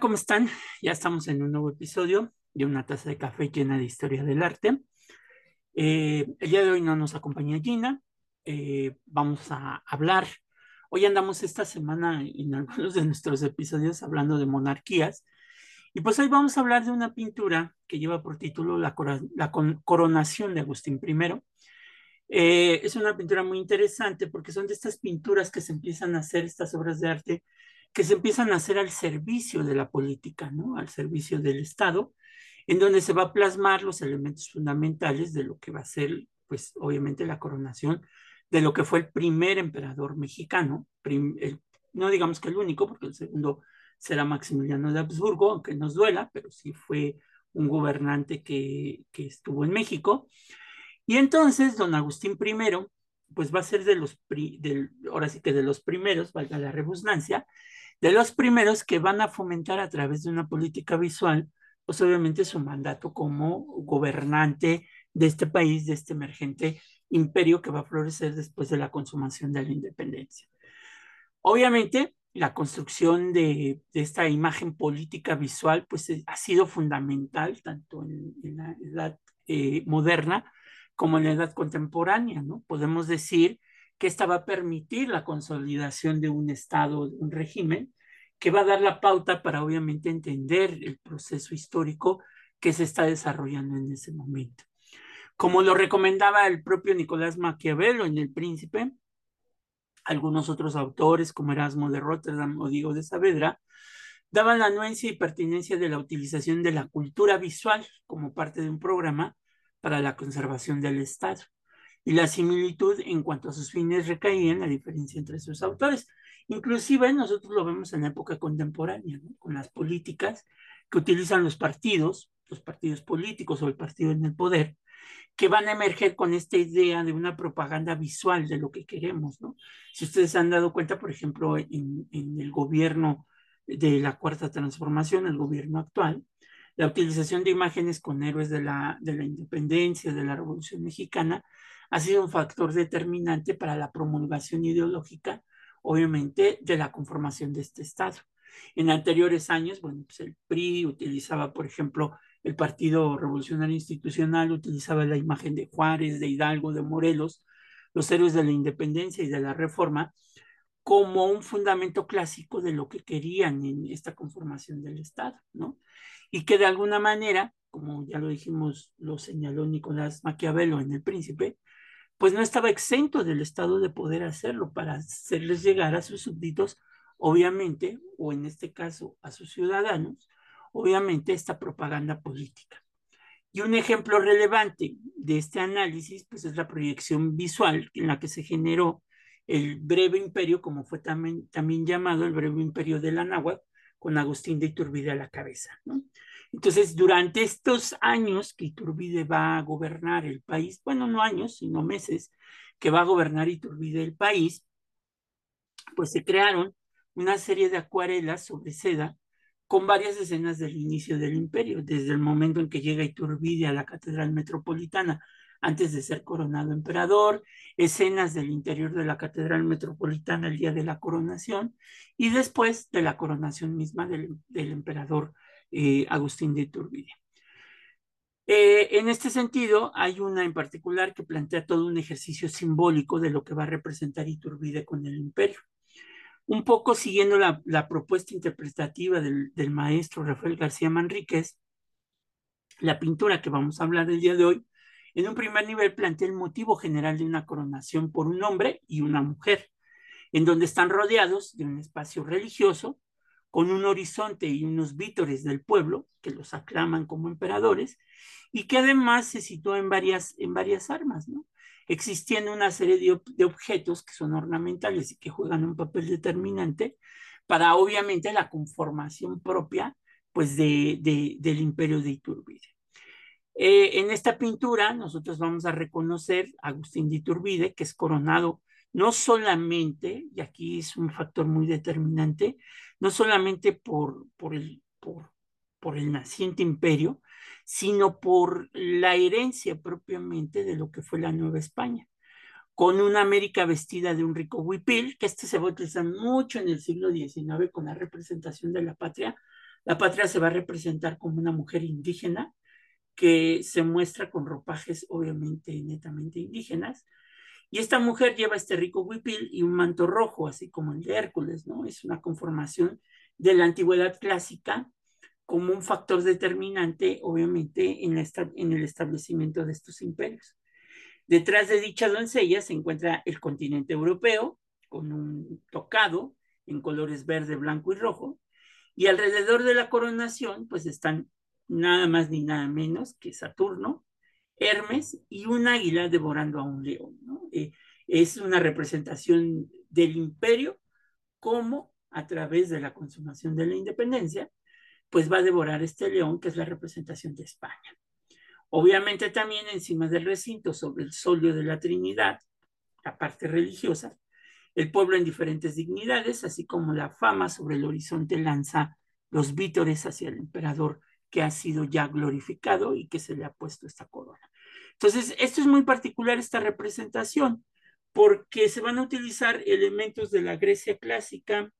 ¿cómo están? Ya estamos en un nuevo episodio de una taza de café llena de historia del arte. Eh, el día de hoy no nos acompaña Gina. Eh, vamos a hablar. Hoy andamos esta semana en algunos de nuestros episodios hablando de monarquías. Y pues hoy vamos a hablar de una pintura que lleva por título La, coronación de Agustín I. Eh, es una pintura muy interesante porque son de estas pinturas que se empiezan a hacer, estas obras de arte, que se empiezan a hacer al servicio de la política, ¿no? Al servicio del Estado, en donde se va a plasmar los elementos fundamentales de lo que va a ser, pues obviamente la coronación de lo que fue el primer emperador mexicano, no digamos que el único, porque el segundo será Maximiliano de Habsburgo, aunque nos duela, pero sí fue un gobernante que, que estuvo en México. Y entonces don Agustín I, pues va a ser de los, ahora sí que de los primeros, valga la redundancia, de los primeros que van a fomentar a través de una política visual, pues obviamente su mandato como gobernante de este país, de este emergente imperio que va a florecer después de la consumación de la independencia. Obviamente, la construcción de, esta imagen política visual, pues eh, ha sido fundamental tanto en, la edad eh, moderna como en la edad contemporánea, ¿no? Podemos decir que esta va a permitir la consolidación de un Estado, de un régimen, que va a dar la pauta para obviamente entender el proceso histórico que se está desarrollando en ese momento. Como lo recomendaba el propio Nicolás Maquiavelo en El Príncipe, algunos otros autores como Erasmo de Rotterdam o Diego de Saavedra, daban la anuencia y pertinencia de la utilización de la cultura visual como parte de un programa para la conservación del Estado y la similitud en cuanto a sus fines recaía en la diferencia entre sus autores. Inclusive nosotros lo vemos en época contemporánea, con las políticas que utilizan los partidos, los partidos políticos o el partido en el poder, que van a emerger con esta idea de una propaganda visual de lo que queremos, ¿no? Si ustedes han dado cuenta, por ejemplo, en, en el gobierno de la Cuarta Transformación, el gobierno actual, la utilización de imágenes con héroes de la, de la independencia, de la Revolución Mexicana, ha sido un factor determinante para la promulgación ideológica, obviamente, de la conformación de este Estado. En anteriores años, bueno, pues el PRI utilizaba, por ejemplo, el Partido Revolucionario Institucional utilizaba la imagen de Juárez, de Hidalgo, de Morelos, los héroes de la independencia y de la reforma, como un fundamento clásico de lo que querían en esta conformación del Estado, ¿no? Y que de alguna manera, como ya lo dijimos, lo señaló Nicolás Maquiavelo en El Príncipe, pues no estaba exento del Estado de poder hacerlo para hacerles llegar a sus súbditos, obviamente, o en este caso a sus ciudadanos, obviamente esta propaganda política. Y un ejemplo relevante de este análisis, pues es la proyección visual en la que se generó el breve imperio, como fue también, también llamado el breve imperio de la con Agustín de Iturbide a la cabeza. ¿no? Entonces, durante estos años que Iturbide va a gobernar el país, bueno, no años, sino meses, que va a gobernar Iturbide el país, pues se crearon una serie de acuarelas sobre seda con varias escenas del inicio del imperio, desde el momento en que llega Iturbide a la Catedral Metropolitana antes de ser coronado emperador, escenas del interior de la Catedral Metropolitana el día de la coronación y después de la coronación misma del, del emperador eh, Agustín de Iturbide. Eh, en este sentido, hay una en particular que plantea todo un ejercicio simbólico de lo que va a representar Iturbide con el imperio. Un poco siguiendo la, propuesta interpretativa del, del, maestro Rafael García Manríquez, la pintura que vamos a hablar el día de hoy, en un primer nivel plantea el motivo general de una coronación por un hombre y una mujer, en donde están rodeados de un espacio religioso con un horizonte y unos vítores del pueblo que los aclaman como emperadores y que además se sitúa en varias, en varias armas. Existiendo una serie de, objetos que son ornamentales y que juegan un papel determinante para obviamente la conformación propia pues de, del imperio de Iturbide. Eh, en esta pintura nosotros vamos a reconocer a Agustín de Iturbide, que es coronado no solamente, y aquí es un factor muy determinante, no solamente por, por, el, por, el naciente imperio, sino por la herencia propiamente de lo que fue la Nueva España, con una América vestida de un rico huipil, que este se va a utilizar mucho en el siglo XIX con la representación de la patria La patria se va a representar como una mujer indígena que se muestra con ropajes obviamente netamente indígenas. Y esta mujer lleva este rico huipil y un manto rojo, así como el de Hércules, ¿no? Es una conformación de la antigüedad clásica como un factor determinante, obviamente, en, en el establecimiento de estos imperios. Detrás de dicha doncella se encuentra el continente europeo, con un tocado en colores verde, blanco y rojo, y alrededor de la coronación, pues están nada más ni nada menos que Saturno, Hermes y un águila devorando a un león. Eh, es una representación del imperio como a través de la consumación de la independencia, pues va a devorar este león que es la representación de España. Obviamente también encima del recinto, sobre el solio de la Trinidad, la parte religiosa, el pueblo en diferentes dignidades, así como la fama sobre el horizonte lanza los vítores hacia el emperador que ha sido ya glorificado y que se le ha puesto esta corona. Entonces, esto es muy particular, esta representación, porque se van a utilizar elementos de la Grecia clásica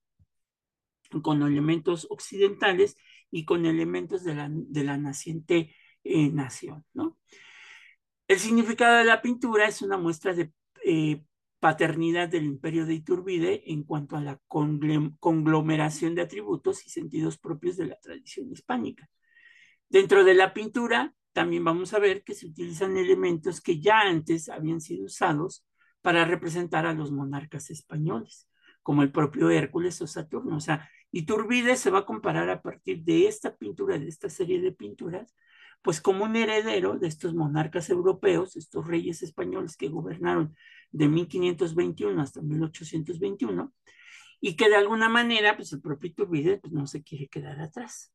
con elementos occidentales y con elementos de la, de la naciente eh, nación, ¿no? El significado de la pintura es una muestra de eh, paternidad del imperio de Iturbide en cuanto a la conglomeración de atributos y sentidos propios de la tradición hispánica. Dentro de la pintura también vamos a ver que se utilizan elementos que ya antes habían sido usados para representar a los monarcas españoles, como el propio Hércules o Saturno. O sea, Iturbide se va a comparar a partir de esta pintura, de esta serie de pinturas, pues como un heredero de estos monarcas europeos, estos reyes españoles que gobernaron de 1521 hasta 1821, y que de alguna manera, pues el propio Iturbide pues, no se quiere quedar atrás.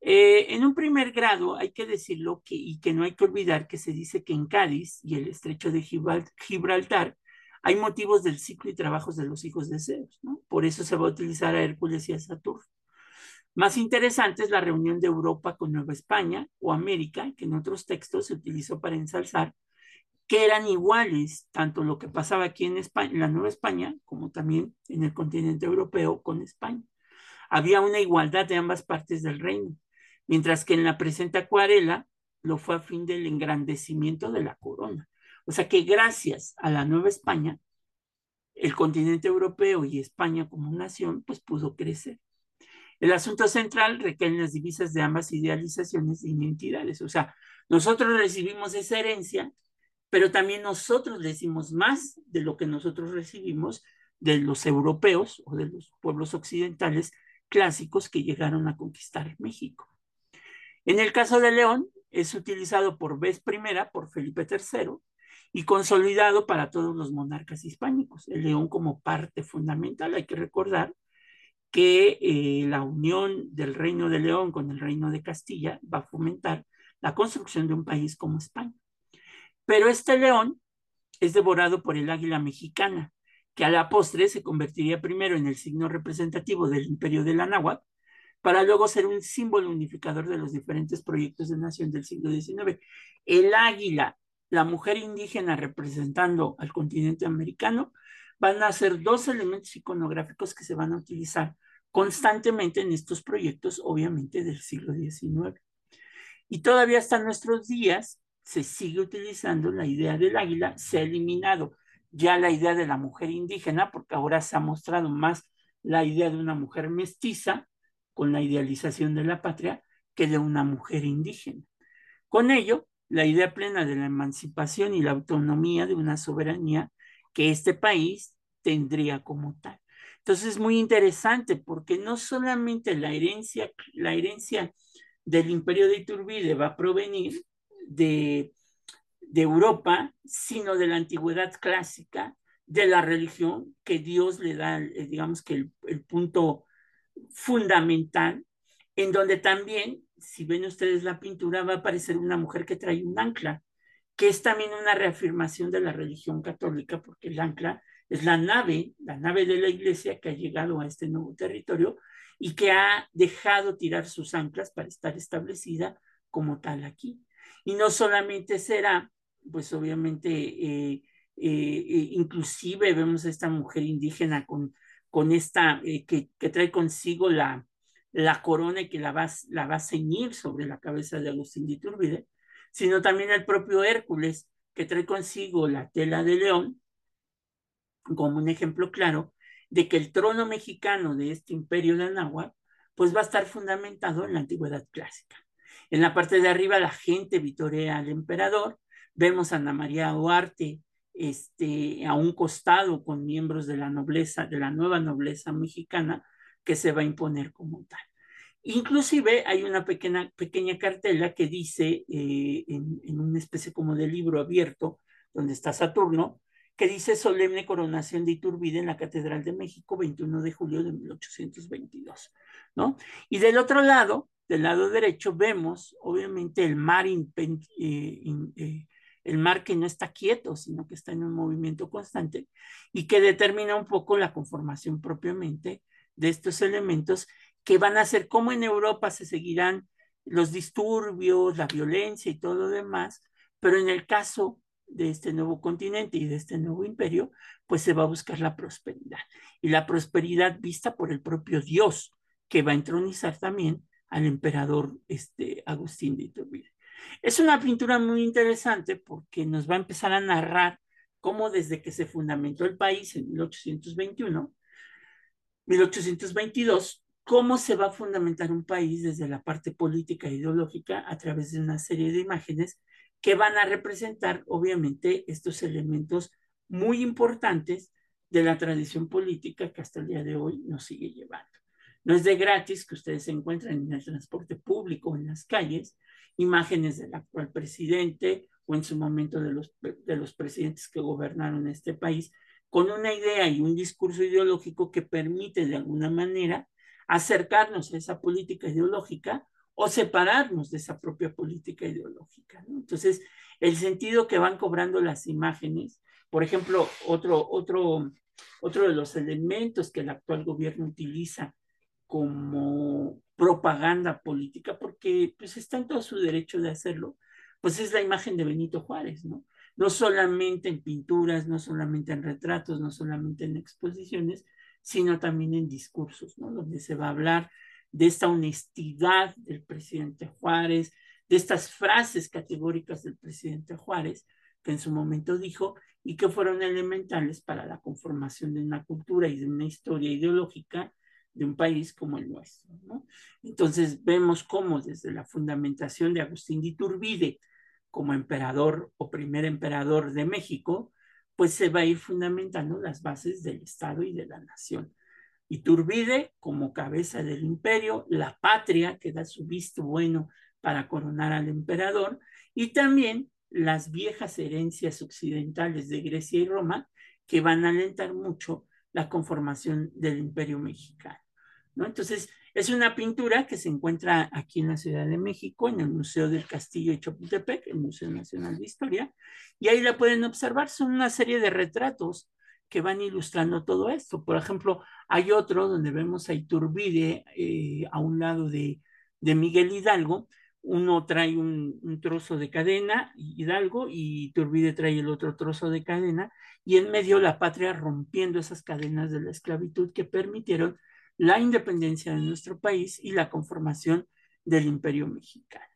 Eh, en un primer grado hay que decirlo que, y que no hay que olvidar que se dice que en Cádiz y el estrecho de Gibraltar hay motivos del ciclo y trabajos de los hijos de Zeus, ¿no? Por eso se va a utilizar a Hércules y a Saturno. Más interesante es la reunión de Europa con Nueva España o América, que en otros textos se utilizó para ensalzar, que eran iguales, tanto lo que pasaba aquí en, España, en la Nueva España, como también en el continente europeo con España. Había una igualdad de ambas partes del reino, mientras que en la presente acuarela lo fue a fin del engrandecimiento de la corona. O sea que gracias a la Nueva España, el continente europeo y España como nación, pues pudo crecer. El asunto central recae en las divisas de ambas idealizaciones e identidades. O sea, nosotros recibimos esa herencia, pero también nosotros decimos más de lo que nosotros recibimos de los europeos o de los pueblos occidentales clásicos que llegaron a conquistar México. En el caso de León, es utilizado por vez primera por Felipe III y consolidado para todos los monarcas hispánicos. El león como parte fundamental, hay que recordar que eh, la unión del Reino de León con el Reino de Castilla va a fomentar la construcción de un país como España. Pero este león es devorado por el águila mexicana, que a la postre se convertiría primero en el signo representativo del imperio de la para luego ser un símbolo unificador de los diferentes proyectos de nación del siglo XIX. El águila, la mujer indígena representando al continente americano, van a ser dos elementos iconográficos que se van a utilizar constantemente en estos proyectos, obviamente del siglo XIX. Y todavía hasta nuestros días se sigue utilizando la idea del águila, se ha eliminado ya la idea de la mujer indígena, porque ahora se ha mostrado más la idea de una mujer mestiza, con la idealización de la patria, que de una mujer indígena. Con ello, la idea plena de la emancipación y la autonomía de una soberanía que este país tendría como tal. Entonces es muy interesante porque no solamente la herencia, la herencia del imperio de Iturbide va a provenir de, de Europa, sino de la antigüedad clásica, de la religión, que Dios le da, eh, digamos que el, el punto fundamental, en donde también, si ven ustedes la pintura, va a aparecer una mujer que trae un ancla, que es también una reafirmación de la religión católica, porque el ancla es la nave, la nave de la iglesia que ha llegado a este nuevo territorio y que ha dejado tirar sus anclas para estar establecida como tal aquí. Y no solamente será, pues obviamente, eh, eh, eh, inclusive vemos a esta mujer indígena con, con esta, que, que, trae consigo la, la corona y que la va, la va a ceñir sobre la cabeza de Agustín de Iturbide, sino también el propio Hércules, que trae consigo la tela de león, como un ejemplo claro de que el trono mexicano de este imperio de Anáhuac, pues va a estar fundamentado en la antigüedad clásica. En la parte de arriba la gente vitorea al emperador, vemos a Ana María Duarte este, a un costado con miembros de la nobleza, de la nueva nobleza mexicana, que se va a imponer como tal. Inclusive hay una pequeña, pequeña cartela que dice, eh, en, una especie como de libro abierto, donde está Saturno, que dice solemne coronación de Iturbide en la Catedral de México, 21 de julio de 1822, ¿no? Y del otro lado, del lado derecho, vemos obviamente el mar, eh, eh, el mar que no está quieto, sino que está en un movimiento constante y que determina un poco la conformación propiamente de estos elementos que van a ser como en Europa se seguirán los disturbios, la violencia y todo lo demás, pero en el caso de este nuevo continente y de este nuevo imperio, pues se va a buscar la prosperidad. Y la prosperidad vista por el propio Dios, que va a entronizar también al emperador este, Agustín de Iturbide. Es una pintura muy interesante porque nos va a empezar a narrar cómo desde que se fundamentó el país en 1821, 1822, cómo se va a fundamentar un país desde la parte política e ideológica a través de una serie de imágenes que van a representar, obviamente, estos elementos muy importantes de la tradición política que hasta el día de hoy nos sigue llevando. No es de gratis que ustedes se encuentren en el transporte público, en las calles, imágenes del actual presidente o en su momento de los, de los presidentes que gobernaron este país, con una idea y un discurso ideológico que permite de alguna manera acercarnos a esa política ideológica o separarnos de esa propia política ideológica. Entonces, el sentido que van cobrando las imágenes, por ejemplo, otro, otro, otro de los elementos que el actual gobierno utiliza como propaganda política, porque pues está en todo su derecho de hacerlo, pues es la imagen de Benito Juárez, ¿no? No solamente en pinturas, no solamente en retratos, no solamente en exposiciones, sino también en discursos, ¿no? Donde se va a hablar de esta honestidad del presidente Juárez, de estas frases categóricas del presidente Juárez, que en su momento dijo y que fueron elementales para la conformación de una cultura y de una historia ideológica de un país como el nuestro. Entonces vemos cómo desde la fundamentación de Agustín de Iturbide como emperador o primer emperador de México, pues se va a ir fundamentando las bases del Estado y de la nación. Iturbide como cabeza del imperio, la patria que da su visto bueno para coronar al emperador y también las viejas herencias occidentales de Grecia y Roma que van a alentar mucho la conformación del imperio mexicano. Entonces, es una pintura que se encuentra aquí en la Ciudad de México, en el Museo del Castillo de Chapultepec, el Museo Nacional de Historia, y ahí la pueden observar, son una serie de retratos que van ilustrando todo esto. Por ejemplo, hay otro donde vemos a Iturbide eh, a un lado de, de, Miguel Hidalgo. Uno trae un, un, trozo de cadena, Hidalgo, y Iturbide trae el otro trozo de cadena, y en medio la patria rompiendo esas cadenas de la esclavitud que permitieron la independencia de nuestro país y la conformación del imperio mexicano.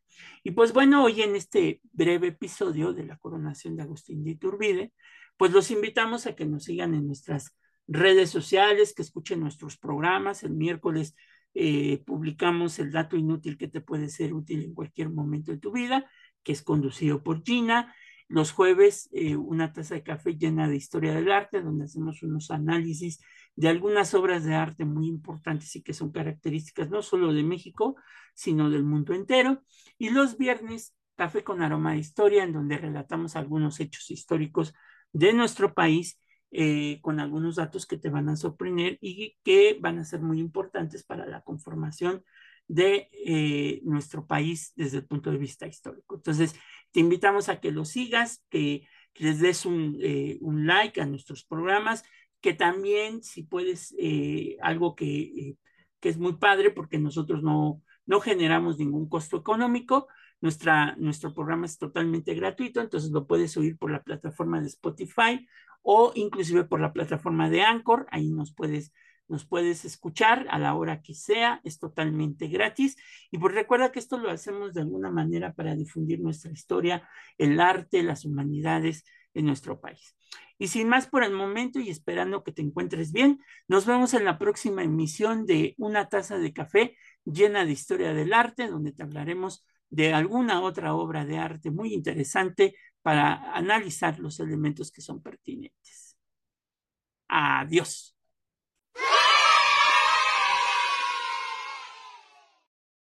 Y pues bueno, hoy en este breve episodio de la coronación de Agustín de Iturbide, pues los invitamos a que nos sigan en nuestras redes sociales, que escuchen nuestros programas. El miércoles eh, publicamos el dato inútil que te puede ser útil en cualquier momento de tu vida, que es conducido por Gina. Los jueves, eh, una taza de café llena de historia del arte, donde hacemos unos análisis de algunas obras de arte muy importantes y que son características no solo de México, sino del mundo entero. Y los viernes, café con aroma de historia, en donde relatamos algunos hechos históricos de nuestro país eh, con algunos datos que te van a sorprender y que van a ser muy importantes para la conformación de eh, nuestro país desde el punto de vista histórico. Entonces, te invitamos a que lo sigas, que, les des un, eh, un, like a nuestros programas, que también, si puedes, eh, algo que, que, es muy padre, porque nosotros no, no generamos ningún costo económico, nuestra, nuestro programa es totalmente gratuito, entonces lo puedes oír por la plataforma de Spotify o inclusive por la plataforma de Anchor. Ahí nos puedes nos puedes escuchar a la hora que sea, es totalmente gratis. Y pues recuerda que esto lo hacemos de alguna manera para difundir nuestra historia, el arte, las humanidades en nuestro país. Y sin más por el momento y esperando que te encuentres bien, nos vemos en la próxima emisión de Una taza de café llena de historia del arte, donde te hablaremos de alguna otra obra de arte muy interesante para analizar los elementos que son pertinentes. Adiós.